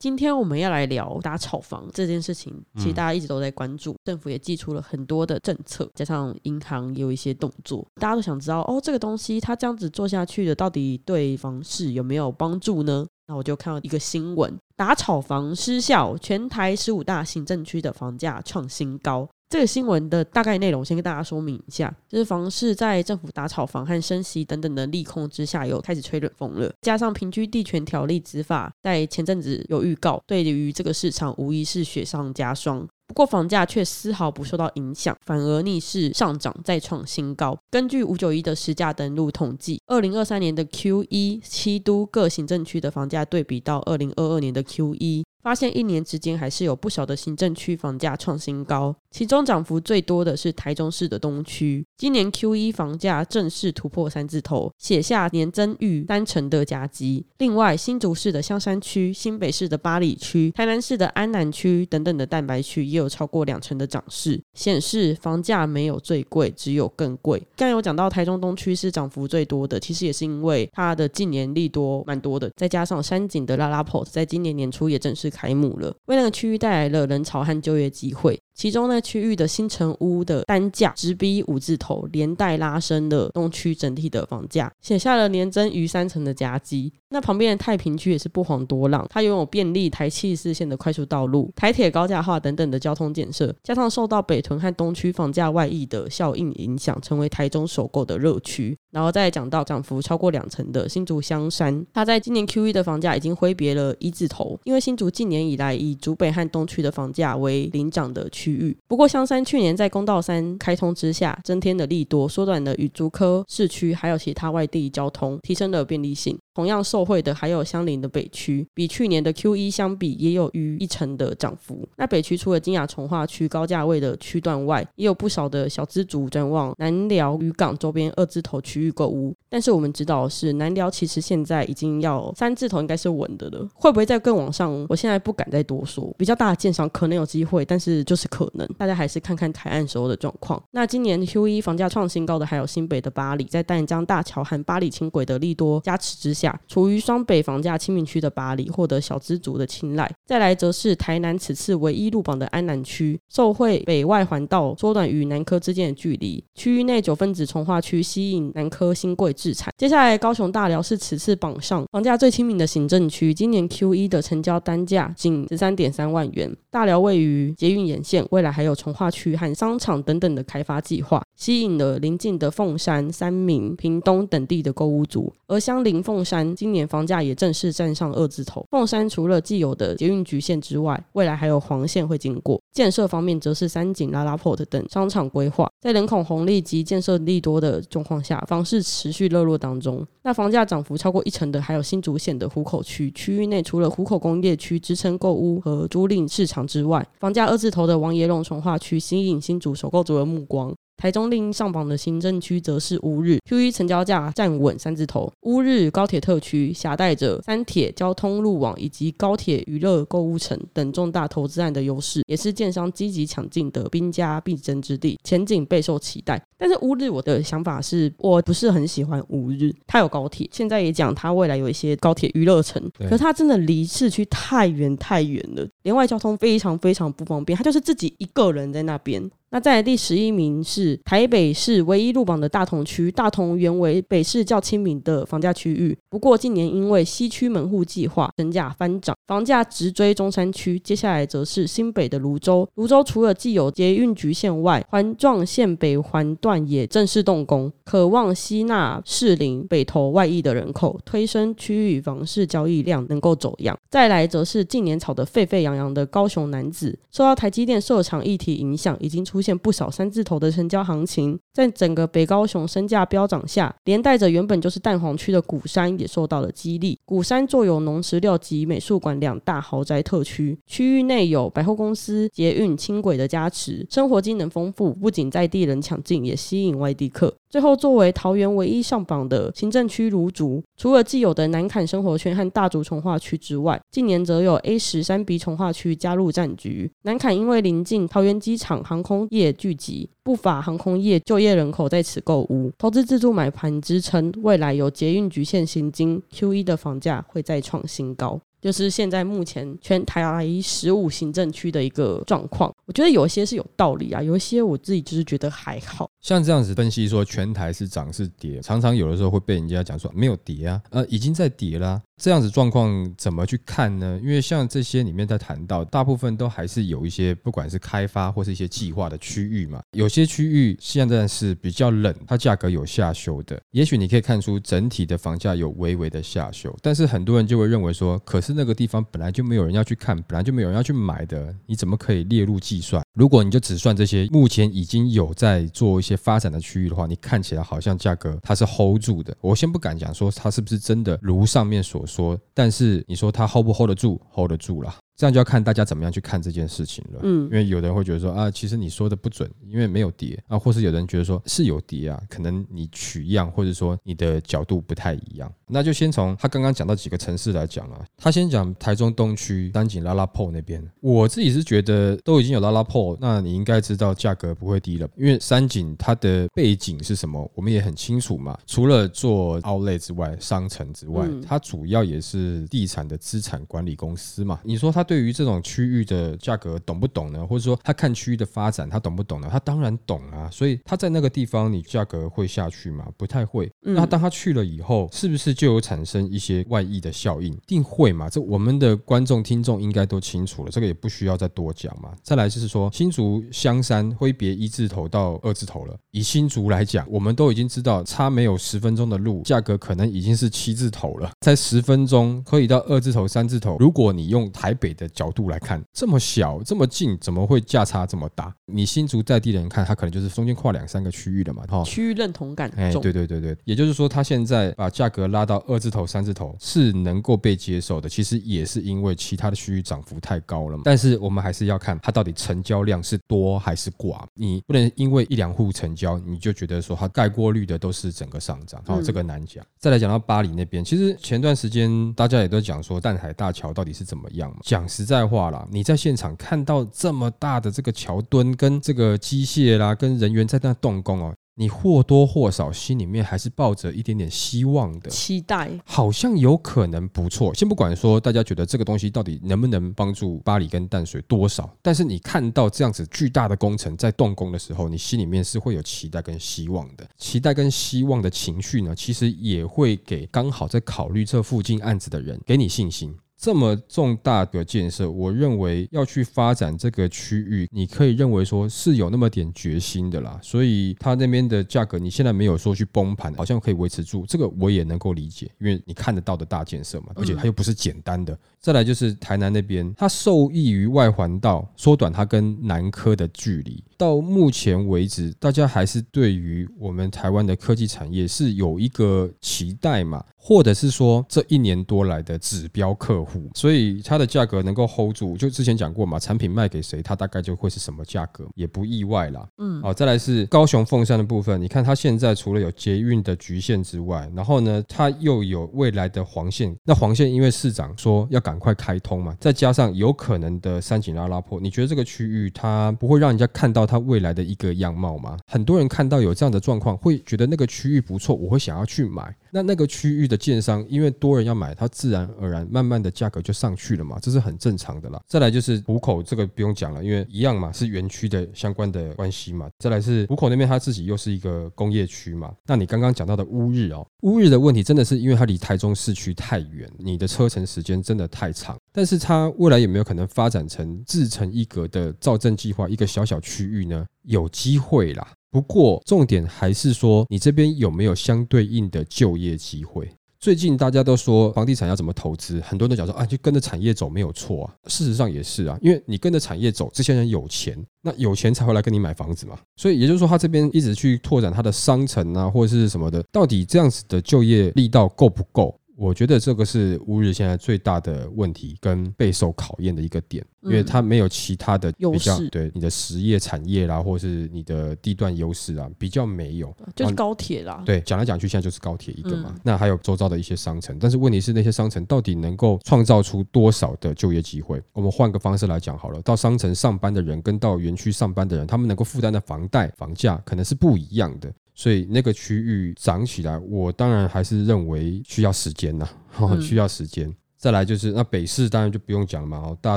今天我们要来聊打炒房这件事情，其实大家一直都在关注，政府也寄出了很多的政策，加上银行也有一些动作，大家都想知道哦，这个东西它这样子做下去的，到底对房市有没有帮助呢？那我就看到一个新闻，打炒房失效，全台十五大行政区的房价创新高。这个新闻的大概内容，先跟大家说明一下，就是房市在政府打炒房和升息等等的利空之下，又开始吹冷风了。加上平居地权条例执法在前阵子有预告，对于这个市场无疑是雪上加霜。不过房价却丝毫不受到影响，反而逆势上涨，再创新高。根据五九一的实价登录统计，二零二三年的 Q 一七都各行政区的房价对比到二零二二年的 Q 一。发现一年之间还是有不少的行政区房价创新高，其中涨幅最多的是台中市的东区，今年 Q 一房价正式突破三字头，写下年增逾三成的佳绩。另外，新竹市的香山区、新北市的八里区、台南市的安南区等等的蛋白区也有超过两成的涨势，显示房价没有最贵，只有更贵。刚有讲到台中东区是涨幅最多的，其实也是因为它的近年利多蛮多的，再加上山景的拉拉 port 在今年年初也正式。开幕了，为那个区域带来了人潮和就业机会。其中呢，区域的新城屋的单价直逼五字头，连带拉升了东区整体的房价，写下了年增逾三成的佳绩。那旁边的太平区也是不遑多让，它拥有便利台七四线的快速道路、台铁高架化等等的交通建设，加上受到北屯和东区房价外溢的效应影响，成为台中首购的热区。然后再讲到涨幅超过两成的新竹香山，它在今年 Q 一的房价已经挥别了一字头，因为新竹近年以来以竹北和东区的房价为领涨的区。域。不过，香山去年在公道三开通之下，增添的利多，缩短了与竹科市区还有其他外地交通，提升了便利性。同样受惠的还有相邻的北区，比去年的 Q 一相比，也有逾一成的涨幅。那北区除了金雅从化区高价位的区段外，也有不少的小资族转往南寮渔港周边二字头区域购物。但是我们知道是南寮其实现在已经要三字头应该是稳的了，会不会再更往上？我现在不敢再多说。比较大的建商可能有机会，但是就是可能，大家还是看看台岸时候的状况。那今年 Q 一房价创新高的还有新北的巴黎，在淡江大桥和巴黎轻轨的利多加持之下。处于双北房价亲民区的巴黎获得小资族的青睐，再来则是台南此次唯一入榜的安南区，受惠北外环道缩短与南科之间的距离，区域内九分子从化区吸引南科新贵制产。接下来高雄大寮是此次榜上房价最亲民的行政区，今年 Q 一的成交单价仅十三点三万元。大寮位于捷运沿线，未来还有从化区和商场等等的开发计划，吸引了邻近的凤山、三明、屏东等地的购物族，而相邻凤。山今年房价也正式站上二字头。凤山除了既有的捷运局线之外，未来还有黄线会经过。建设方面，则是三井、拉拉 port 等商场规划。在人口红利及建设利多的状况下，房市持续热络当中。那房价涨幅超过一成的，还有新竹县的湖口区。区域内除了湖口工业区支撑购物和租赁市场之外，房价二字头的王爷龙从化区吸引新竹首购族的目光。台中另一上榜的行政区则是乌日，Q 一成交价站稳三字头。乌日高铁特区携带着三铁交通路网以及高铁娱乐购物城等重大投资案的优势，也是建商积极抢进的兵家必争之地，前景备受期待。但是乌日，我的想法是我不是很喜欢乌日，它有高铁，现在也讲它未来有一些高铁娱乐城，可是它真的离市区太远太远了，连外交通非常非常不方便，它就是自己一个人在那边。那在第十一名是台北市唯一入榜的大同区，大同原为北市较亲民的房价区域，不过近年因为西区门户计划，身价翻涨，房价直追中山区。接下来则是新北的泸州，泸州除了既有捷运局线外，环状线北环段也正式动工，渴望吸纳适龄北投外溢的人口，推升区域房市交易量能够走样。再来则是近年炒得沸沸扬扬的高雄男子，受到台积电设厂议题影响，已经出。出现不少三字头的成交行情，在整个北高雄身价飙涨下，连带着原本就是蛋黄区的鼓山也受到了激励。鼓山坐有农食料及美术馆两大豪宅特区，区域内有百货公司、捷运、轻轨的加持，生活机能丰富，不仅在地人抢镜，也吸引外地客。最后，作为桃园唯一上榜的行政区芦竹，除了既有的南坎生活圈和大竹从化区之外，近年则有 A 十三 B 从化区加入战局。南坎因为临近桃园机场，航空业聚集，不乏航空业就业人口在此购屋，投资自助买盘支撑，未来有捷运局限行经 Q 一的房价会再创新高。就是现在目前全台十五行政区的一个状况，我觉得有一些是有道理啊，有一些我自己就是觉得还好。像这样子分析说全台是涨是跌，常常有的时候会被人家讲说没有跌啊，呃，已经在跌啦。这样子状况怎么去看呢？因为像这些里面在谈到，大部分都还是有一些不管是开发或是一些计划的区域嘛。有些区域现在是比较冷，它价格有下修的。也许你可以看出整体的房价有微微的下修，但是很多人就会认为说，可是那个地方本来就没有人要去看，本来就没有人要去买的，你怎么可以列入计算？如果你就只算这些目前已经有在做一些发展的区域的话，你看起来好像价格它是 hold 住的。我先不敢讲说它是不是真的如上面所说，但是你说他 hold 不 hold 得住？hold 得住了。这样就要看大家怎么样去看这件事情了。嗯，因为有的人会觉得说啊，其实你说的不准，因为没有跌啊，或是有人觉得说是有跌啊，可能你取样或者说你的角度不太一样。那就先从他刚刚讲到几个城市来讲了。他先讲台中东区三井拉拉铺那边，我自己是觉得都已经有拉拉铺，那你应该知道价格不会低了，因为三井它的背景是什么，我们也很清楚嘛。除了做 Outlet 之外，商城之外，它主要也是地产的资产管理公司嘛。你说它对于这种区域的价格懂不懂呢？或者说他看区域的发展，他懂不懂呢？他当然懂啊，所以他在那个地方，你价格会下去吗？不太会。那当他去了以后，是不是就有产生一些外溢的效应？定会嘛？这我们的观众听众应该都清楚了，这个也不需要再多讲嘛。再来就是说，新竹香山挥别一字头到二字头了。以新竹来讲，我们都已经知道，差没有十分钟的路，价格可能已经是七字头了。在十分钟可以到二字头、三字头。如果你用台北的角度，来看，这么小这么近，怎么会价差这么大？你新竹在地人看，他可能就是中间跨两三个区域的嘛，哈，区域认同感哎，对对对对，也就是说，他现在把价格拉到二字头、三字头是能够被接受的，其实也是因为其他的区域涨幅太高了嘛。但是我们还是要看它到底成交量是多还是寡，你不能因为一两户成交，你就觉得说它盖过率的都是整个上涨，好，这个难讲。再来讲到巴黎那边，其实前段时间大家也都讲说淡海大桥到底是怎么样嘛，讲实在。话啦，你在现场看到这么大的这个桥墩跟这个机械啦，跟人员在那动工哦，你或多或少心里面还是抱着一点点希望的期待，好像有可能不错。先不管说大家觉得这个东西到底能不能帮助巴黎跟淡水多少，但是你看到这样子巨大的工程在动工的时候，你心里面是会有期待跟希望的。期待跟希望的情绪呢，其实也会给刚好在考虑这附近案子的人给你信心。这么重大的建设，我认为要去发展这个区域，你可以认为说是有那么点决心的啦。所以它那边的价格，你现在没有说去崩盘，好像可以维持住，这个我也能够理解，因为你看得到的大建设嘛，而且它又不是简单的。再来就是台南那边，它受益于外环道缩短它跟南科的距离。到目前为止，大家还是对于我们台湾的科技产业是有一个期待嘛，或者是说这一年多来的指标客户，所以它的价格能够 hold 住。就之前讲过嘛，产品卖给谁，它大概就会是什么价格，也不意外啦。嗯，好，再来是高雄凤山的部分，你看它现在除了有捷运的局限之外，然后呢，它又有未来的黄线。那黄线因为市长说要赶快开通嘛，再加上有可能的三井阿拉坡，你觉得这个区域它不会让人家看到？它未来的一个样貌吗？很多人看到有这样的状况，会觉得那个区域不错，我会想要去买。那那个区域的建商，因为多人要买，它自然而然慢慢的价格就上去了嘛，这是很正常的啦。再来就是虎口这个不用讲了，因为一样嘛，是园区的相关的关系嘛。再来是虎口那边，它自己又是一个工业区嘛。那你刚刚讲到的乌日哦，乌日的问题真的是因为它离台中市区太远，你的车程时间真的太长。但是它未来有没有可能发展成自成一格的造镇计划，一个小小区域呢？有机会啦。不过重点还是说，你这边有没有相对应的就业机会？最近大家都说房地产要怎么投资，很多人都讲说啊，就跟着产业走没有错啊。事实上也是啊，因为你跟着产业走，这些人有钱，那有钱才会来跟你买房子嘛。所以也就是说，他这边一直去拓展他的商城啊，或者是什么的，到底这样子的就业力道够不够？我觉得这个是乌日现在最大的问题跟备受考验的一个点，因为嗯它没有其他的优比较势对你的实业产业啦，或是你的地段优势啊，比较没有。就是高铁啦。对，讲来讲去，现在就是高铁一个嘛。嗯那还有周遭的一些商城，但是问题是那些商城到底能够创造出多少的就业机会？我们换个方式来讲好了，到商城上班的人跟到园区上班的人，他们能够负担的房贷、房价可能是不一样的。所以那个区域涨起来，我当然还是认为需要时间呐、嗯需要时间。再来就是那北市当然就不用讲了嘛，哦，大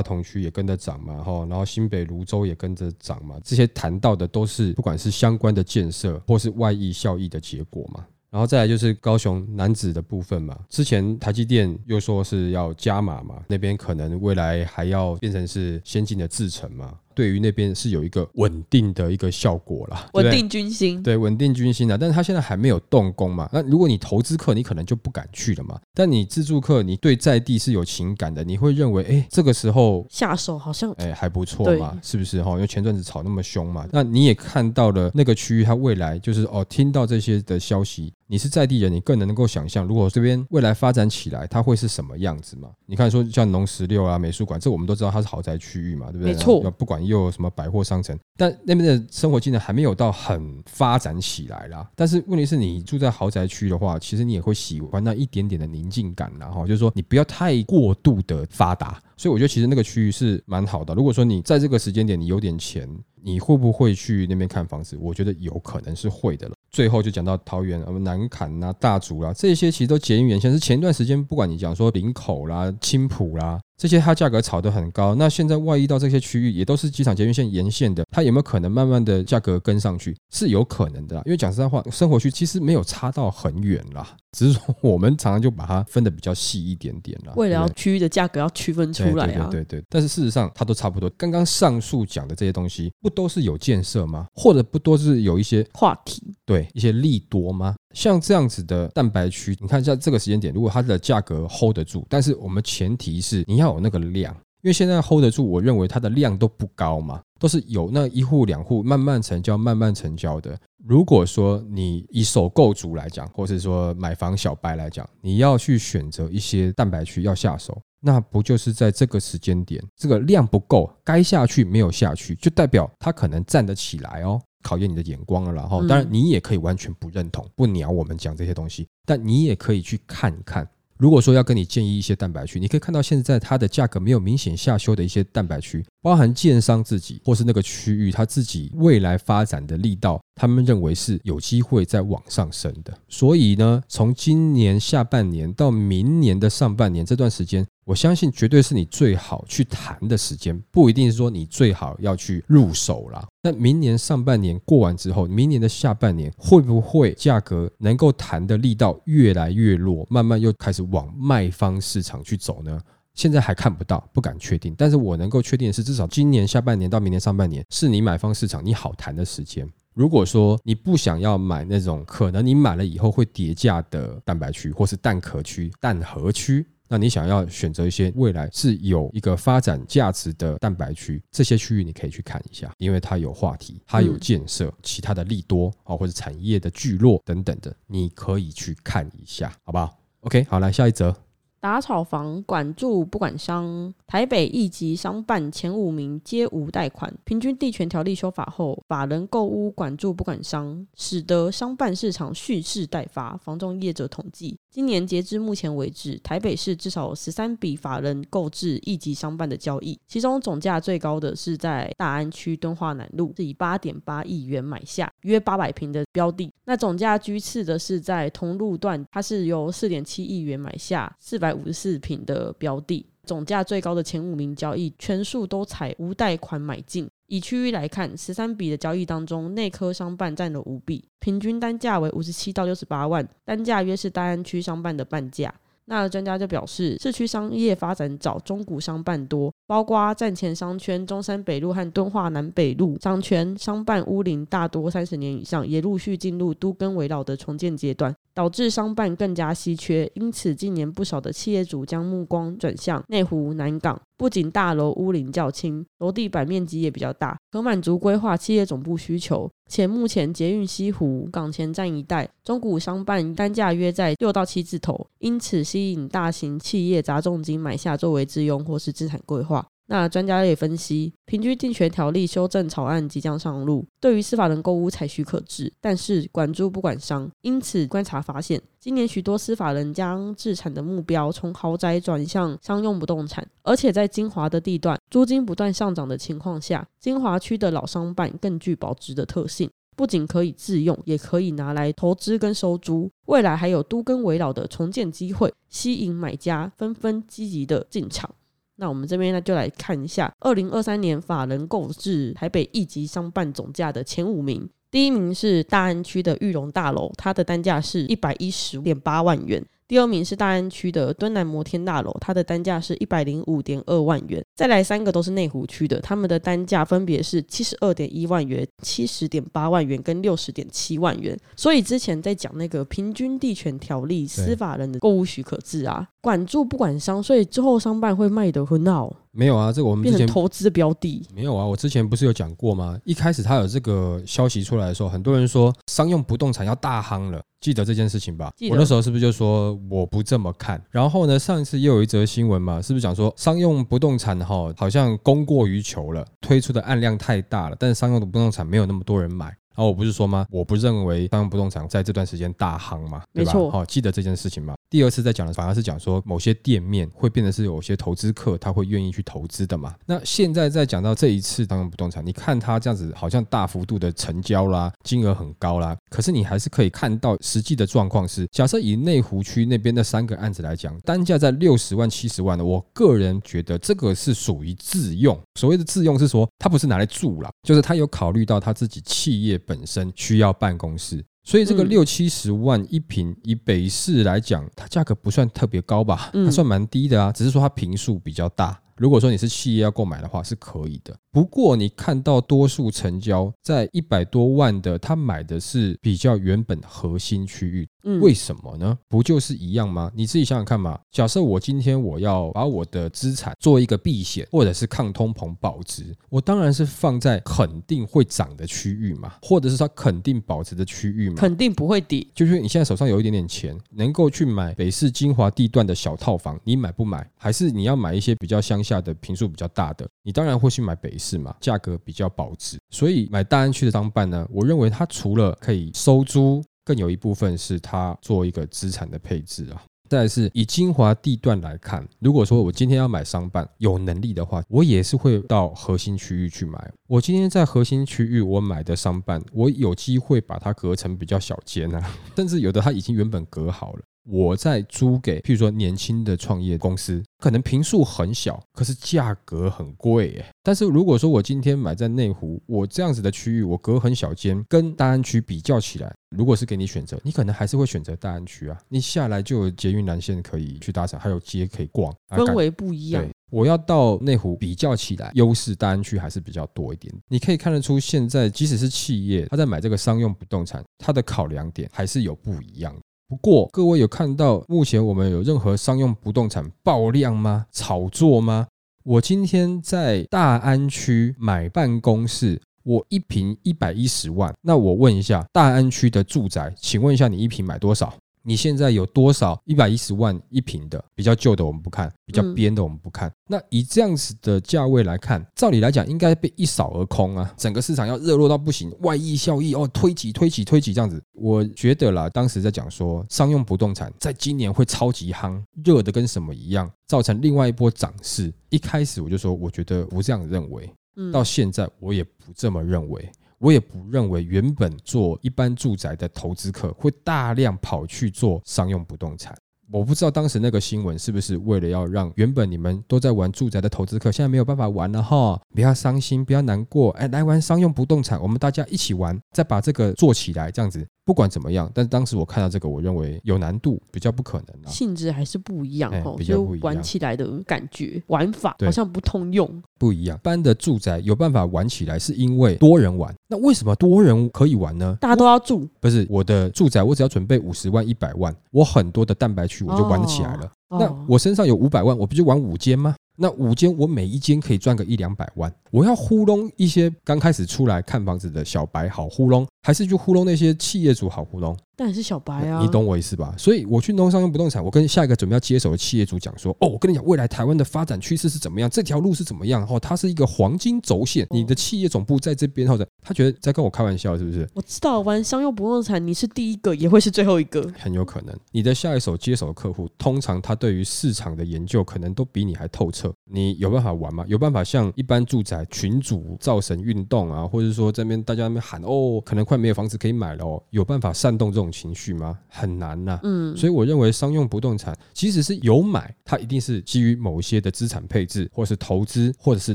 同区也跟着涨嘛，哈，然后新北泸州也跟着涨嘛，这些谈到的都是不管是相关的建设或是外溢效益的结果嘛。然后再来就是高雄男子的部分嘛，之前台积电又说是要加码嘛，那边可能未来还要变成是先进的制程嘛，对于那边是有一个稳定的一个效果啦，稳定军心，对，稳定军心的，但是他现在还没有动工嘛。那如果你投资客，你可能就不敢去了嘛。但你自助客，你对在地是有情感的，你会认为，哎，这个时候。下手好像哎，还不错嘛，是不是哈？因为前阵子炒那么凶嘛，那你也看到了那个区域，它未来就是哦，听到这些的消息，你是在地人，你更能够想象，如果这边未来发展起来，它会是什么样子嘛？你看说像农十六啊、美术馆，这我们都知道它是豪宅区域嘛，对不对？没错然后不管又有什么百货商城，但那边的生活技能还没有到很发展起来啦。但是问题是你住在豪宅区的话，其实你也会喜欢那一点点的宁静感啦，哈，就是说你不要太过度的发达。所以我觉得其实那个区域是蛮好的。如果说你在这个时间点你有点钱，你会不会去那边看房子？我觉得有可能是会的了。最后就讲到桃园、呃南坎啦、大竹啦，这些其实都捷运沿线。是前一段时间，不管你讲说林口啦、青浦啦，这些它价格炒得很高。那现在外溢到这些区域，也都是机场捷运线沿线的，它有没有可能慢慢的价格跟上去？是有可能的啦。因为讲实在话，生活区其实没有差到很远啦，只是说我们常常就把它分的比较细一点点啦。为了要区域的价格要区分出来啊。对对对对，但是事实上它都差不多。刚刚上述讲的这些东西，不都是有建设吗？或者不都是有一些话题对一些利多吗？像这样子的蛋白区，你看在这个时间点，如果它的价格 hold 得住，但是我们前提是你要有那个量。因为现在 hold 得住，我认为它的量都不高嘛，都是有那一户两户慢慢成交、慢慢成交的。如果说你以首购族来讲，或是说买房小白来讲，你要去选择一些蛋白区要下手，那不就是在这个时间点，这个量不够，该下去没有下去，就代表它可能站得起来哦。考验你的眼光了啦，然后嗯当然你也可以完全不认同、不鸟我们讲这些东西，但你也可以去看看。如果说要跟你建议一些蛋白区，你可以看到现在它的价格没有明显下修的一些蛋白区，包含建商自己或是那个区域它自己未来发展的力道，他们认为是有机会在往上升的。所以呢，从今年下半年到明年的上半年这段时间，我相信绝对是你最好去谈的时间，不一定是说你最好要去入手啦。那明年上半年过完之后，明年的下半年会不会价格能够谈的力道越来越弱，慢慢又开始往卖方市场去走呢？现在还看不到，不敢确定。但是我能够确定的是，至少今年下半年到明年上半年是你买方市场你好谈的时间。如果说你不想要买那种可能你买了以后会跌价的蛋白区，或是蛋壳区、蛋壳区，那你想要选择一些未来是有一个发展价值的蛋白区，这些区域你可以去看一下，因为它有话题，它有建设，其他的利多啊，或者产业的聚落等等的，你可以去看一下，好不好？OK，好，来下一则。打炒房管住不管商，台北一级商办前五名皆无贷款。平均地权条例修法后，法人购屋管住不管商，使得商办市场蓄势待发。房仲业者统计，今年截至目前为止，台北市至少有十三笔法人购置一级商办的交易，其中总价最高的是在大安区敦化南路，是以八点八亿元买下约八百平的标的。那总价居次的是在同路段，它是由四点七亿元买下四百五十四平的标的。总价最高的前五名交易，全数都采无贷款买进。以区域来看，十三笔的交易当中，内科商办占了五笔，平均单价为五十七到六十八万，单价约是大安区商办的半价。那专家就表示，市区商业发展早，中古商办多，包括站前商圈、中山北路和敦化南北路商圈商办屋龄大多三十年以上，也陆续进入都更围绕的重建阶段，导致商办更加稀缺。因此，近年不少的企业主将目光转向内湖、南港。不仅大楼屋龄较轻，楼地板面积也比较大，可满足规划企业总部需求。且目前捷运西湖港前站一带中古商办单价约在六到七字头，因此吸引大型企业砸重金买下作为自用或是资产规划。那专家也分析，平均地权条例修正草案即将上路，对于司法人购屋采许可制，但是管租不管商。因此观察发现，今年许多司法人将自产的目标从豪宅转向商用不动产，而且在金华的地段，租金不断上涨的情况下，金华区的老商办更具保值的特性，不仅可以自用，也可以拿来投资跟收租，未来还有都更围绕的重建机会，吸引买家纷纷积极的进场。那我们这边呢，就来看一下二零二三年法人购置台北一级商办总价的前五名。第一名是大安区的玉龙大楼，它的单价是一百一十点八万元。第二名是大安区的敦南摩天大楼，它的单价是一百零五点二万元。再来三个都是内湖区的，他们的单价分别是七十二点一万元、七十点八万元跟六十点七万元。所以之前在讲那个平均地权条例，司法人的购物许可制啊，管住不管商，所以之后商办会卖得很好。没有啊，这个我们之前投资的标的没有啊。我之前不是有讲过吗？一开始他有这个消息出来的时候，很多人说商用不动产要大夯了，记得这件事情吧？我那时候是不是就说我不这么看？然后呢，上一次又有一则新闻嘛，是不是讲说商用不动产哈好像供过于求了，推出的案量太大了，但是商用的不动产没有那么多人买。然后我不是说吗？我不认为商用不动产在这段时间大夯嘛，对吧？好，记得这件事情嘛？第二次在讲的反而是讲说某些店面会变得是有些投资客他会愿意去投资的嘛。那现在在讲到这一次商用不动产，你看它这样子好像大幅度的成交啦，金额很高啦，可是你还是可以看到实际的状况是，假设以内湖区那边的三个案子来讲，单价在六十万、七十万的，我个人觉得这个是属于自用。所谓的自用是说，它不是拿来住了，就是他有考虑到他自己企业。本身需要办公室，所以这个六七十万一平，以北市来讲，它价格不算特别高吧？它算蛮低的啊，只是说它平数比较大。如果说你是企业要购买的话，是可以的。不过你看到多数成交在一百多万的，他买的是比较原本核心区域。为什么呢？不就是一样吗？你自己想想看嘛。假设我今天我要把我的资产做一个避险，或者是抗通膨保值，我当然是放在肯定会涨的区域嘛，或者是它肯定保值的区域嘛，肯定不会跌。就是你现在手上有一点点钱，能够去买北市精华地段的小套房，你买不买？还是你要买一些比较乡下的平数比较大的？你当然会去买北市嘛，价格比较保值。所以买大安区的商办呢，我认为它除了可以收租。更有一部分是它做一个资产的配置啊。再是以精华地段来看，如果说我今天要买商办，有能力的话，我也是会到核心区域去买。我今天在核心区域我买的商办，我有机会把它隔成比较小间啊，甚至有的它已经原本隔好了。我在租给，譬如说年轻的创业公司，可能平数很小，可是价格很贵耶。但是如果说我今天买在内湖，我这样子的区域，我隔很小间，跟大安区比较起来，如果是给你选择，你可能还是会选择大安区啊。你下来就有捷运南线可以去搭乘，还有街可以逛，氛围不一样。我要到内湖比较起来，优势大安区还是比较多一点。你可以看得出，现在即使是企业，他在买这个商用不动产，他的考量点还是有不一样。不过，各位有看到目前我们有任何商用不动产爆量吗？炒作吗？我今天在大安区买办公室，我一平一百一十万。那我问一下，大安区的住宅，请问一下，你一平买多少？你现在有多少一百一十万一平的比较旧的我们不看，比较边的我们不看。那以这样子的价位来看，照理来讲应该被一扫而空啊！整个市场要热络到不行，外溢效益哦，推挤推挤推挤这样子。我觉得啦，当时在讲说商用不动产在今年会超级夯，热的跟什么一样，造成另外一波涨势。一开始我就说，我觉得不这样认为，到现在我也不这么认为。我也不认为原本做一般住宅的投资客会大量跑去做商用不动产。我不知道当时那个新闻是不是为了要让原本你们都在玩住宅的投资客现在没有办法玩了哈，不要伤心，不要难过，哎，来玩商用不动产，我们大家一起玩，再把这个做起来，这样子。不管怎么样，但是当时我看到这个，我认为有难度，比较不可能。性质还是不一样哦，就玩起来的感觉，玩法好像不通用，不一样。一般的住宅有办法玩起来，是因为多人玩。那为什么多人可以玩呢？大家都要住，不是我的住宅，我只要准备五十万、一百万，我很多的蛋白区我就玩得起来了。那我身上有五百万，我不就玩五间吗？那五间我每一间可以赚个一两百万，我要糊弄一些刚开始出来看房子的小白好糊弄，还是去糊弄那些企业主好糊弄？但是小白啊，你懂我意思吧？所以我去弄商用不动产，我跟下一个准备要接手的企业主讲说：“哦，我跟你讲，未来台湾的发展趋势是怎么样，这条路是怎么样，哦，它是一个黄金轴线，你的企业总部在这边，或者他觉得在跟我开玩笑，是不是？我知道玩商用不动产，你是第一个，也会是最后一个。很有可能，你的下一手接手的客户，通常他对于市场的研究可能都比你还透彻。你有办法玩吗？有办法像一般住宅群主造神运动啊，或者说这边大家那边喊哦，可能快没有房子可以买了哦，有办法煽动这种情绪吗？很难呐。嗯，所以我认为商用不动产即使是有买，它一定是基于某些的资产配置，或是投资，或者是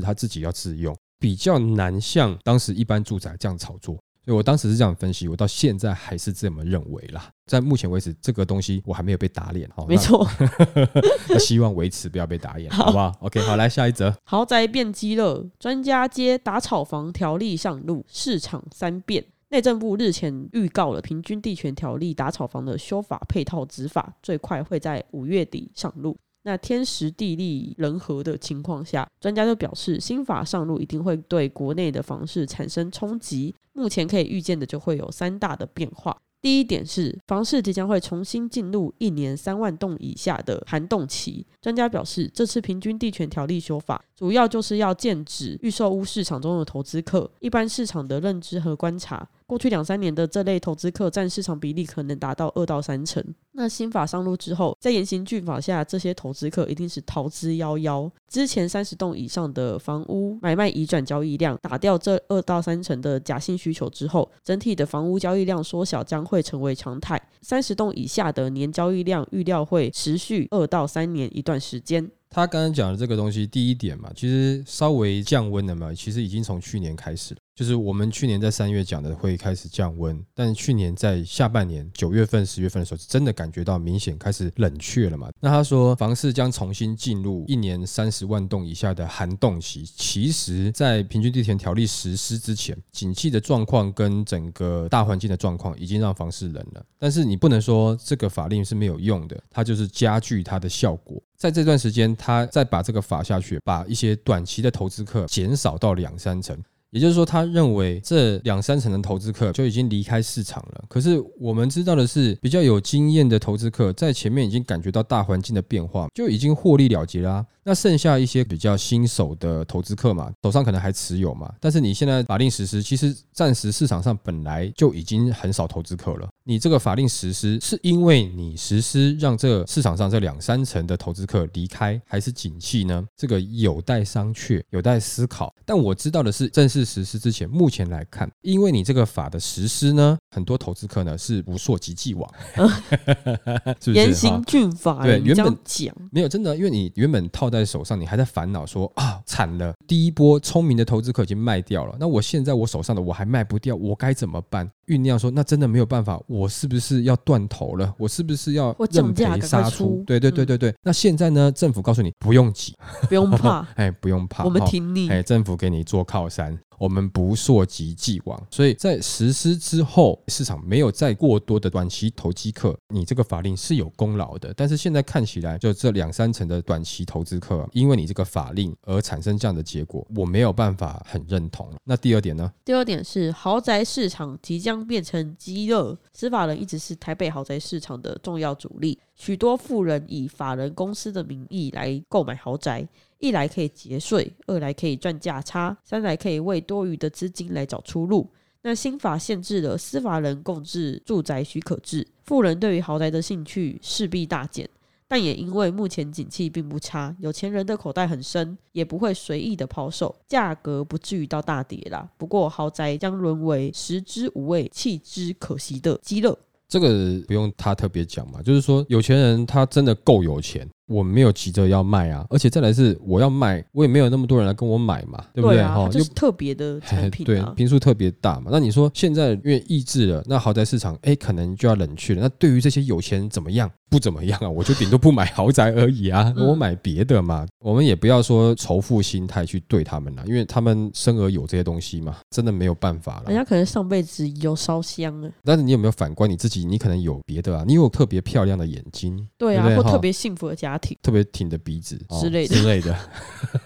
他自己要自用，比较难像当时一般住宅这样炒作。所以我当时是这样分析，我到现在还是这么认为啦。在目前为止，这个东西我还没有被打脸，好，没错。那希望维持不要被打脸，好不好？OK，好，来下一则。豪宅变鸡了，专家接打炒房条例上路，市场三变。内政部日前预告了平均地权条例打炒房的修法配套执法，最快会在五月底上路。那天时地利人和的情况下，专家就表示，新法上路一定会对国内的房市产生冲击。目前可以预见的就会有三大的变化。第一点是，房市即将会重新进入一年三万栋以下的寒冻期。专家表示，这次平均地权条例修法，主要就是要禁止预售屋市场中的投资客。一般市场的认知和观察，过去两三年的这类投资客占市场比例可能达到二到三成。那新法上路之后，在严刑峻法下，这些投资客一定是逃之夭夭。之前三十栋以上的房屋买卖移转交易量打掉这二到三成的假性需求之后，整体的房屋交易量缩小将会成为常态。三十栋以下的年交易量预料会持续二到三年一段时间。他刚刚讲的这个东西，第一点嘛，其实稍微降温了嘛，其实已经从去年开始了。就是我们去年在三月讲的会开始降温，但是去年在下半年九月份、十月份的时候，真的感觉到明显开始冷却了嘛？那他说房市将重新进入一年三十万栋以下的寒冻期。其实，在平均地权条例实施之前，景气的状况跟整个大环境的状况已经让房市冷了。但是你不能说这个法令是没有用的，它就是加剧它的效果。在这段时间，他再把这个法下去，把一些短期的投资客减少到两三成。也就是说，他认为这两三成的投资客就已经离开市场了。可是我们知道的是，比较有经验的投资客在前面已经感觉到大环境的变化，就已经获利了结啦。那剩下一些比较新手的投资客嘛，手上可能还持有嘛。但是你现在法令实施，其实暂时市场上本来就已经很少投资客了。你这个法令实施是因为你实施让这市场上这两三成的投资客离开，还是景气呢？这个有待商榷，有待思考。但我知道的是，正式实施之前，目前来看，因为你这个法的实施呢，很多投资客呢是不溯及既往，是不是？严刑峻法，对，原本讲没有真的，因为你原本套在在手上，你还在烦恼说啊，惨了，第一波聪明的投资客已经卖掉了，那我现在我手上的我还卖不掉，我该怎么办？酝酿说，那真的没有办法，我是不是要断头了？我是不是要认赔杀出？对对对对对。那现在呢？政府告诉你不用急，不用怕，哎，不用怕，我们挺你，哎，政府给你做靠山。我们不溯及既往，所以在实施之后，市场没有再过多的短期投机客，你这个法令是有功劳的。但是现在看起来，就这两三成的短期投资客，因为你这个法令而产生这样的结果，我没有办法很认同。那第二点呢？第二点是豪宅市场即将变成饥热，司法人一直是台北豪宅市场的重要主力，许多富人以法人公司的名义来购买豪宅。一来可以节税，二来可以赚价差，三来可以为多余的资金来找出路。那新法限制了司法人购置住宅许可制，富人对于豪宅的兴趣势必大减。但也因为目前景气并不差，有钱人的口袋很深，也不会随意的抛售，价格不至于到大跌啦。不过豪宅将沦为食之无味，弃之可惜的鸡肋。这个不用他特别讲嘛，就是说有钱人他真的够有钱。我没有急着要卖啊，而且再来是我要卖，我也没有那么多人来跟我买嘛，对不对？哈，就是特别的产品，对，频数特别大嘛。那你说现在因为抑制了，那豪宅市场哎，可能就要冷却了。那对于这些有钱人怎么样？不怎么样啊，我就顶多不买豪宅而已啊，我买别的嘛。我们也不要说仇富心态去对他们了，因为他们生而有这些东西嘛，真的没有办法了。人家可能上辈子有烧香啊。但是你有没有反观你自己？你可能有别的啊，你有特别漂亮的眼睛，对啊，或特别幸福的家。挺。特别挺的鼻子、哦之类的之类的，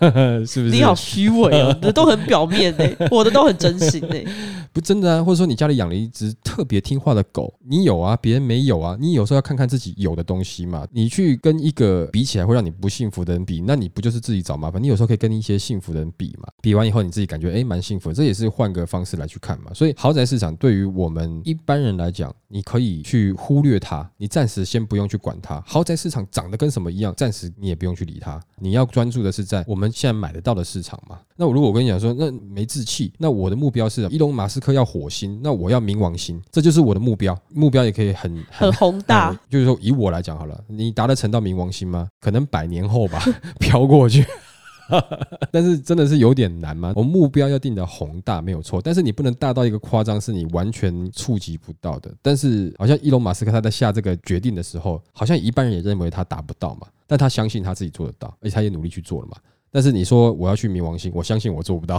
是不是？你好虚伪哦，你的都很表面呢，我的都很真心呢。不真的啊，或者说你家里养了一只特别听话的狗，你有啊，别人没有啊，你有时候要看看自己有的东西嘛。你去跟一个比起来会让你不幸福的人比，那你不就是自己找麻烦？你有时候可以跟一些幸福的人比嘛，比完以后你自己感觉哎蛮幸福的，这也是换个方式来去看嘛。所以豪宅市场对于我们一般人来讲，你可以去忽略它，你暂时先不用去管它。豪宅市场长得跟什么一样，暂时你也不用去理它，你要专注的是在我们现在买得到的市场嘛。那我如果我跟你讲说，那没志气，那我的目标是伊隆马斯克要火星，那我要冥王星，这就是我的目标。目标也可以很很宏大呃，就是说以我来讲好了，你达得成到冥王星吗？可能百年后吧，飘过去。但是真的是有点难吗？我们目标要定的宏大没有错，但是你不能大到一个夸张，是你完全触及不到的。但是好像伊隆马斯克他在下这个决定的时候，好像一般人也认为他达不到嘛，但他相信他自己做得到，而且他也努力去做了嘛。但是你说我要去冥王星，我相信我做不到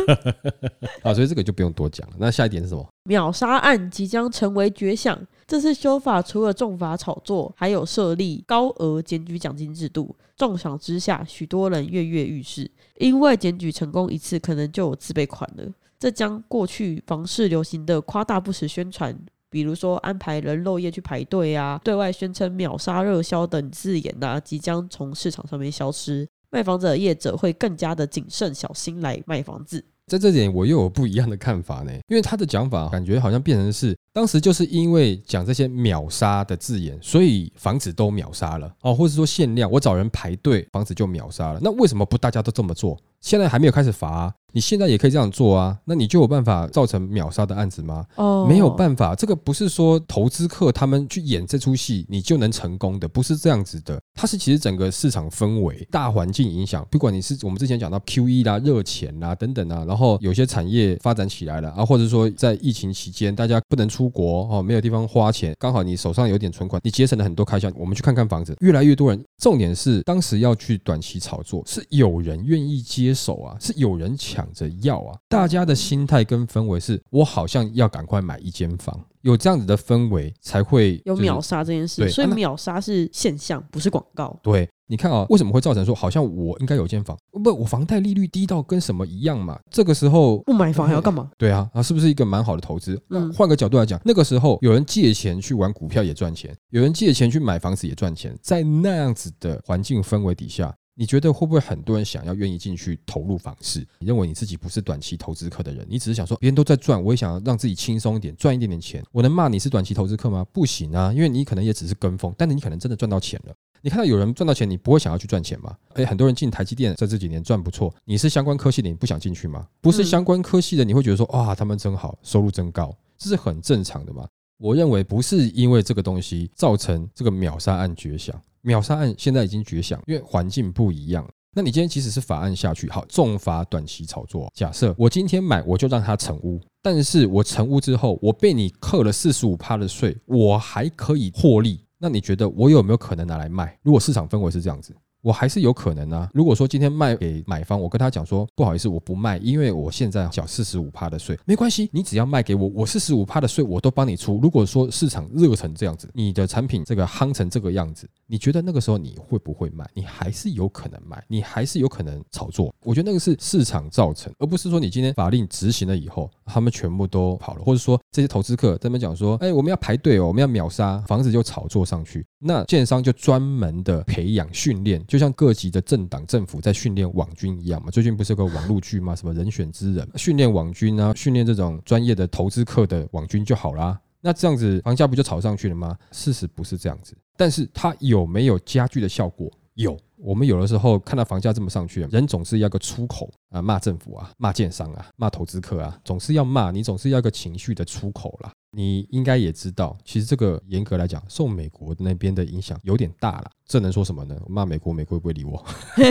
啊，所以这个就不用多讲了。那下一点是什么？秒杀案即将成为绝响。这次修法除了重罚炒作，还有设立高额检举奖金制度。重赏之下，许多人跃跃欲试，因为检举成功一次，可能就有自备款了。这将过去房市流行的夸大不实宣传，比如说安排人肉夜去排队啊，对外宣称秒杀热销等字眼呐、即将从市场上面消失。卖房子的业者会更加的谨慎小心来卖房子。在这点我又有不一样的看法呢，因为他的讲法感觉好像变成是当时就是因为讲这些秒杀的字眼，所以房子都秒杀了哦，或者说限量，我找人排队，房子就秒杀了。那为什么不大家都这么做？现在还没有开始罚、啊，你现在也可以这样做啊，那你就有办法造成秒杀的案子吗？哦没有办法，这个不是说投资客他们去演这出戏你就能成功的，不是这样子的。它是其实整个市场氛围、大环境影响，不管你是我们之前讲到 Q E 啦、热钱啦等等啊，然后有些产业发展起来了啊，或者说在疫情期间大家不能出国哦，没有地方花钱，刚好你手上有点存款，你节省了很多开销。我们去看看房子，越来越多人，重点是当时要去短期炒作，是有人愿意接手啊，是有人抢着要啊，大家的心态跟氛围是我好像要赶快买一间房。有这样子的氛围，才会就是有秒杀这件事，所以秒杀是现象，不是广告。对，你看啊、为什么会造成说好像我应该有间房？不，我房贷利率低到跟什么一样嘛？这个时候，不买房还要干嘛？对啊，啊，是不是一个蛮好的投资？那嗯换个角度来讲，那个时候有人借钱去玩股票也赚钱，有人借钱去买房子也赚钱，在那样子的环境氛围底下。你觉得会不会很多人想要愿意进去投入房市？你认为你自己不是短期投资客的人，你只是想说别人都在赚，我也想要让自己轻松一点，赚一点点钱。我能骂你是短期投资客吗？不行啊，因为你可能也只是跟风，但是你可能真的赚到钱了。你看到有人赚到钱，你不会想要去赚钱吗？诶，很多人进台积电在这几年赚不错，你是相关科系的，你不想进去吗？不是嗯相关科系的，你会觉得说哇，他们真好，收入真高，这是很正常的嘛。我认为不是因为这个东西造成这个秒杀案绝响，秒杀案现在已经绝响，因为环境不一样。那你今天即使是法案下去，好重罚短期炒作。假设我今天买，我就让它成屋，但是我成屋之后，我被你扣了四十五趴的税，我还可以获利。那你觉得我有没有可能拿来卖？如果市场氛围是这样子，我还是有可能啊。如果说今天卖给买方，我跟他讲说不好意思，我不卖，因为我现在缴四十五趴的税，没关系，你只要卖给我，我四十五趴的税我都帮你出。如果说市场热成这样子，你的产品这个夯成这个样子，你觉得那个时候你会不会卖？你还是有可能卖，你还是有可能炒作。我觉得那个是市场造成，而不是说你今天法令执行了以后，他们全部都跑了，或者说这些投资客在那讲说，哎，我们要排队哦，我们要秒杀，房子就炒作上去。那建商就专门的培养训练，就像各级的政党政府在训练网军一样嘛。最近不是有个网络剧吗？什么人选之人，训练网军啊，训练这种专业的投资客的网军就好啦。那这样子房价不就炒上去了吗？事实不是这样子，但是它有没有加剧的效果？有。我们有的时候看到房价这么上去，人总是要个出口啊，骂政府啊，骂建商啊，骂投资客啊，总是要骂你，总是要个情绪的出口啦。你应该也知道，其实这个严格来讲，受美国那边的影响有点大了。这能说什么呢？骂美国，美国会不会理我？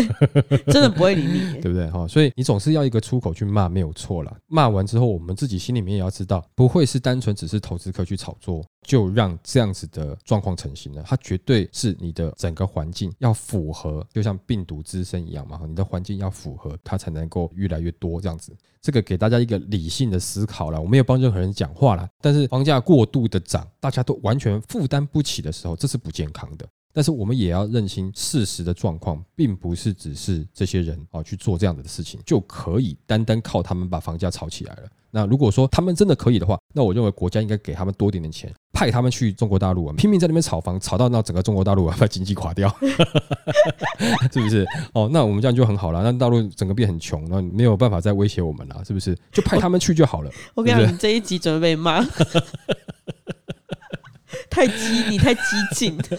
真的不会理你。对不对？哈，所以你总是要一个出口去骂，没有错啦。骂完之后，我们自己心里面也要知道，不会是单纯只是投资客去炒作，就让这样子的状况成型了。它绝对是你的整个环境要符合，就像病毒滋生一样嘛，你的环境要符合，它才能够越来越多这样子。这个给大家一个理性的思考了，我没有帮任何人讲话啦。但是房价过度的涨，大家都完全负担不起的时候，这是不健康的。但是我们也要认清事实的状况，并不是只是这些人啊去做这样的事情就可以单单靠他们把房价炒起来了。那如果说他们真的可以的话，那我认为国家应该给他们多点点钱，派他们去中国大陆啊，拼命在那边炒房，炒到那整个中国大陆啊把经济垮掉，是不是？哦，那我们这样就很好了，那大陆整个变很穷，那没有办法再威胁我们了，是不是？就派他们去就好了。我跟你讲，你这一集准备被骂，太激你太激进的。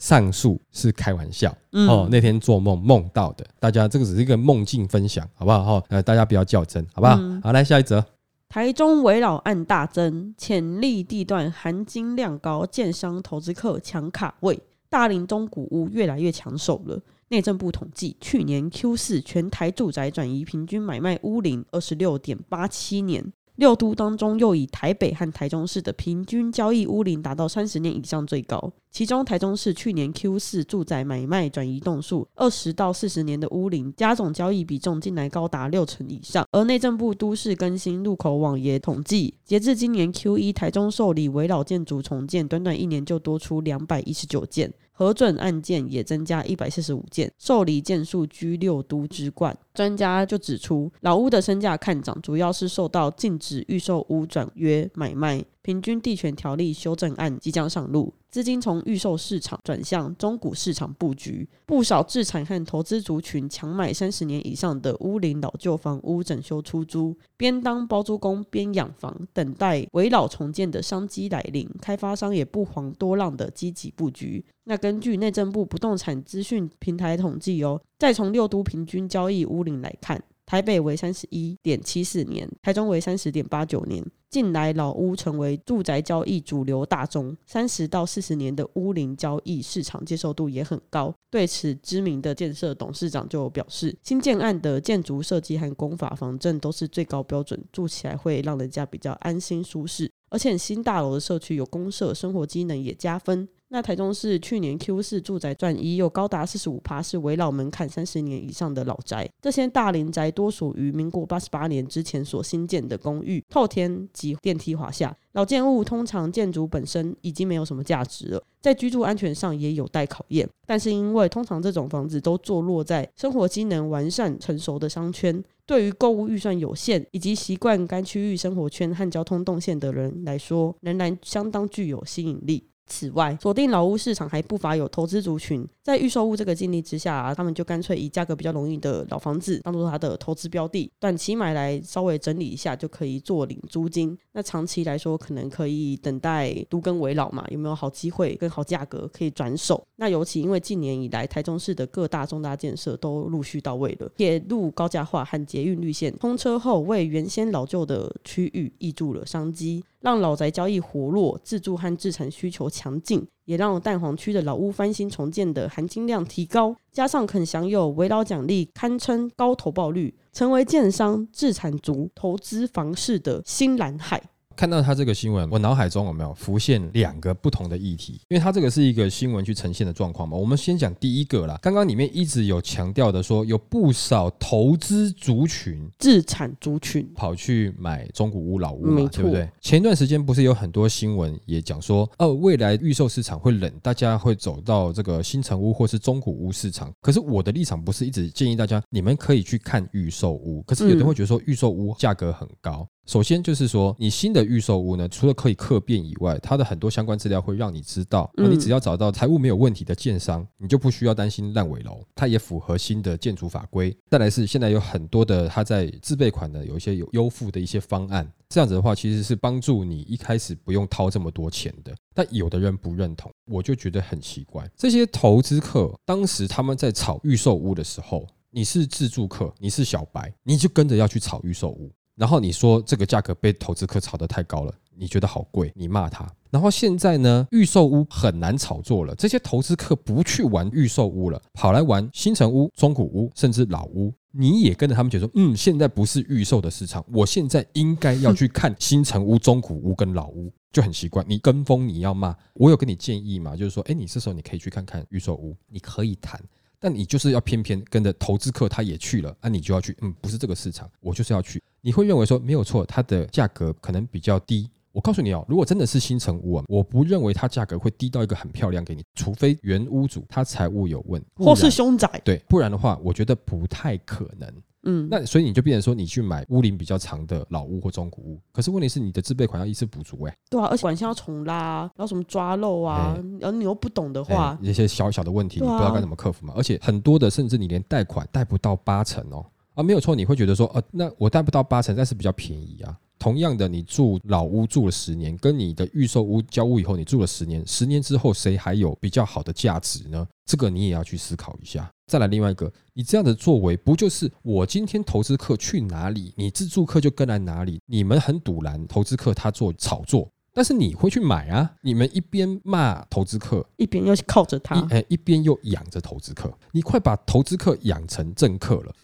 上述是开玩笑哦，那天做梦梦到的，大家这个只是一个梦境分享，好不好？哈，呃，大家不要较真，好不好？好，来下一则。台中围绕案大增，潜力地段含金量高，建商投资客抢卡位，大林中古屋越来越抢手了。内政部统计，去年 Q 四全台住宅转移平均买卖屋龄二十六点八七年。六都当中，又以台北和台中市的平均交易屋龄达到三十年以上最高。其中，台中市去年 Q 四住宅买卖转移栋数二十到四十年的屋龄加总交易比重近来高达六成以上。而内政部都市更新入口网也统计，截至今年 Q 一，台中受理围老建筑重建，短短一年就多出两百一十九件。核准案件也增加一百四十五件，受理件数居六都之冠。专家就指出，老屋的身价看涨，主要是受到禁止预售屋转约买卖。平均地权条例修正案即将上路，资金从预售市场转向中古市场布局，不少自产和投资族群强买三十年以上的屋龄老旧房屋整修出租，边当包租公边养房，等待围老重建的商机来临。开发商也不遑多让的积极布局。那根据内政部不动产资讯平台统计哦，再从六都平均交易屋龄来看。台北为三十一点七四年，台中为三十点八九年。近来老屋成为住宅交易主流大宗，三十到四十年的屋龄交易市场接受度也很高。对此，知名的建设董事长就表示，新建案的建筑设计和工法防震都是最高标准，住起来会让人家比较安心舒适。而且新大楼的社区有公社，生活机能也加分。那台中市去年 Q 四住宅转移有高达四十五趴是围绕门槛三十年以上的老宅，这些大龄宅多属于民国八十八年之前所新建的公寓，透天及电梯华夏。老建物通常建筑本身已经没有什么价值了，在居住安全上也有待考验。但是因为通常这种房子都坐落在生活机能完善成熟的商圈，对于购物预算有限以及习惯该区域生活圈和交通动线的人来说，仍然相当具有吸引力。此外，锁定老屋市场还不乏有投资族群，在预售屋这个经历之下，他们就干脆以价格比较容易的老房子当做他的投资标的，短期买来稍微整理一下就可以做领租金。那长期来说，可能可以等待都更为老嘛，有没有好机会跟好价格可以转手？那尤其因为近年以来，台中市的各大重大建设都陆续到位了，铁路高架化和捷运绿线通车后，为原先老旧的区域挹注了商机。让老宅交易活络，自住和自产需求强劲，也让蛋黄区的老屋翻新重建的含金量提高，加上肯享有围老奖励，堪称高投报率，成为建商、自产族投资房市的新蓝海。看到他这个新闻，我脑海中有没有浮现两个不同的议题？因为他这个是一个新闻去呈现的状况嘛。我们先讲第一个啦。刚刚里面一直有强调的说，有不少投资族群、自产族群跑去买中古屋、老屋嘛，对不对？前一段时间不是有很多新闻也讲说，哦，未来预售市场会冷，大家会走到这个新城屋或是中古屋市场。可是我的立场不是一直建议大家，你们可以去看预售屋。可是有人会觉得说，预售屋价格很高。首先就是说，你新的预售屋呢，除了可以客变以外，它的很多相关资料会让你知道，你只要找到财务没有问题的建商，你就不需要担心烂尾楼，它也符合新的建筑法规。再来是现在有很多的它在自备款的有一些有优付的一些方案，这样子的话其实是帮助你一开始不用掏这么多钱的。但有的人不认同，我就觉得很奇怪。这些投资客当时他们在炒预售屋的时候，你是自住客，你是小白，你就跟着要去炒预售屋。然后你说这个价格被投资客炒得太高了，你觉得好贵，你骂他。然后现在呢，预售屋很难炒作了，这些投资客不去玩预售屋了，跑来玩新城屋、中古屋，甚至老屋。你也跟着他们讲说，嗯，现在不是预售的市场，我现在应该要去看新城屋、中古屋跟老屋，就很奇怪。你跟风，你要骂，我有跟你建议嘛？就是说，哎，你这时候你可以去看看预售屋，你可以谈。但你就是要偏偏跟着投资客，他也去了，那你就要去，嗯，不是这个市场，我就是要去。你会认为说没有错，它的价格可能比较低，我告诉你哦，如果真的是新城屋啊，我不认为它价格会低到一个很漂亮给你，除非原屋主他财务有问，不或是然凶宅，对，不然的话，我觉得不太可能。嗯，那所以你就变成说，你去买屋龄比较长的老屋或中古屋，可是问题是你的自备款要一次补足哎、对啊，而且管线要重拉，然后什么抓漏啊哎，然后你又不懂的哎话，一些小小的问题你不知道该怎么克服嘛，而且很多的甚至你连贷款贷不到八成哦，啊没有错，你会觉得说，呃，那我贷不到八成，但是比较便宜啊。同样的，你住老屋住了十年，跟你的预售屋交屋以后，你住了十年，十年之后谁还有比较好的价值呢？这个你也要去思考一下。再来另外一个，你这样的作为，不就是我今天投资客去哪里，你自住客就跟来哪里？你们很堵拦投资客他做炒作，但是你会去买啊？你们一边骂投资客，一边又靠着他，哎一边又养着投资客，你快把投资客养成政客了。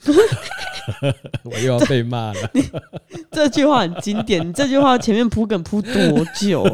我又要被骂了。这句话很经典。你这句话前面铺梗铺多久？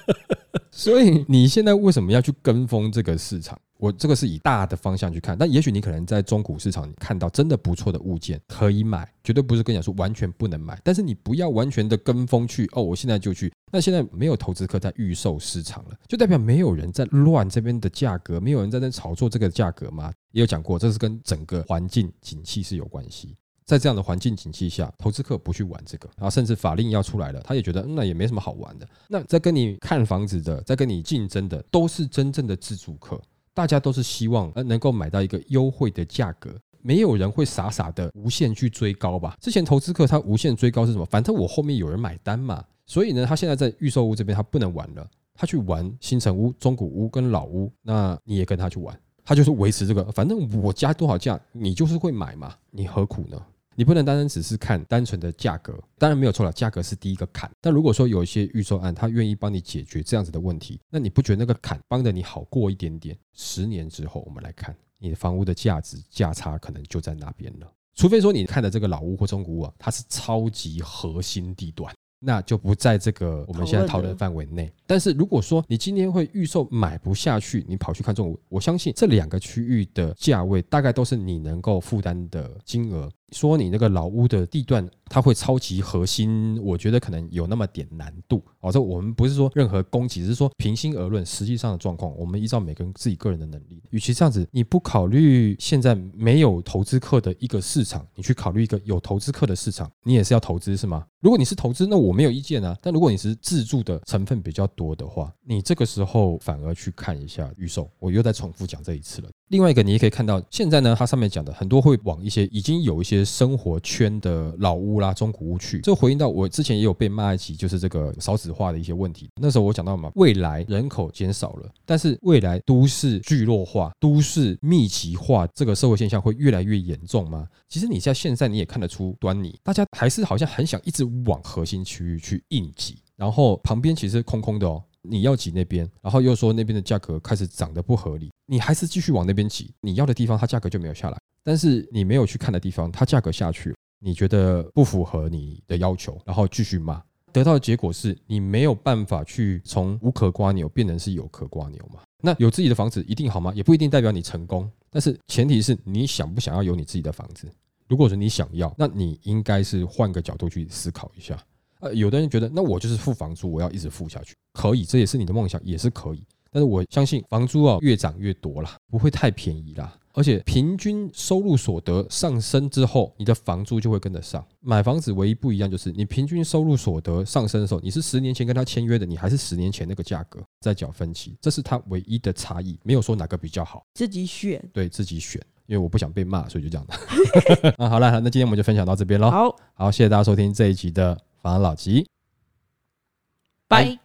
所以你现在为什么要去跟风这个市场？我这个是以大的方向去看，但也许你可能在中古市场你看到真的不错的物件可以买，绝对不是跟你讲说完全不能买，但是你不要完全的跟风去哦，我现在就去。那现在没有投资客在预售市场了，就代表没有人在乱这边的价格，没有人在那炒作这个价格吗？也有讲过，这是跟整个环境景气是有关系。在这样的环境景气下，投资客不去玩这个，然后甚至法令要出来了，他也觉得、那也没什么好玩的。那在跟你看房子的，在跟你竞争的，都是真正的自住客，大家都是希望呃能够买到一个优惠的价格。没有人会傻傻的无限去追高吧？之前投资客他无限追高是什么？反正我后面有人买单嘛。所以呢，他现在在预售屋这边他不能玩了，他去玩新城屋、中古屋跟老屋，那你也跟他去玩，他就是维持这个，反正我加多少价，你就是会买嘛，你何苦呢？你不能单单只是看单纯的价格，当然没有错了，价格是第一个坎。但如果说有一些预售案，他愿意帮你解决这样子的问题，那你不觉得那个坎帮的你好过一点点？十年之后，我们来看你的房屋的价值价差可能就在那边了。除非说你看的这个老屋或中古屋啊，它是超级核心地段，那就不在这个我们现在讨论范围内。但是如果说你今天会预售买不下去，你跑去看中古，我相信这两个区域的价位大概都是你能够负担的金额。说你那个老屋的地段它会超级核心，我觉得可能有那么点难度。哦，这我们不是说任何攻击，只是说平心而论，实际上的状况，我们依照每个人自己个人的能力。与其这样子，你不考虑现在没有投资客的一个市场，你去考虑一个有投资客的市场，你也是要投资是吗？如果你是投资，那我没有意见啊。但如果你是自住的成分比较多的话，你这个时候反而去看一下预售。我又在重复讲这一次了。另外一个，你也可以看到，现在呢，它上面讲的很多会往一些已经有一些生活圈的老屋啦、中古屋去。这回应到我之前也有被骂一起，就是这个少子化的一些问题。那时候我讲到嘛，未来人口减少了，但是未来都市聚落化、都市密集化这个社会现象会越来越严重吗？其实你在现在你也看得出端倪，大家还是好像很想一直往核心区域去硬挤，然后旁边其实空空的哦。你要挤那边，然后又说那边的价格开始涨得不合理，你还是继续往那边挤。你要的地方它价格就没有下来，但是你没有去看的地方，它价格下去，你觉得不符合你的要求，然后继续骂，得到的结果是你没有办法去从无壳瓜牛变成是有壳瓜牛嘛？那有自己的房子一定好吗？也不一定代表你成功，但是前提是你想不想要有你自己的房子。如果说你想要，那你应该是换个角度去思考一下。呃，有的人觉得，那我就是付房租，我要一直付下去，可以，这也是你的梦想，也是可以。但是我相信房租啊越涨越多啦，不会太便宜啦。而且平均收入所得上升之后，你的房租就会跟得上。买房子唯一不一样就是，你平均收入所得上升的时候，你是十年前跟他签约的，你还是十年前那个价格在缴分期，这是它唯一的差异，没有说哪个比较好，自己选。对自己选。因为我不想被骂，所以就这样的。啊，好了，那今天我们就分享到这边喽。好，好，谢谢大家收听这一集的房老吉。拜。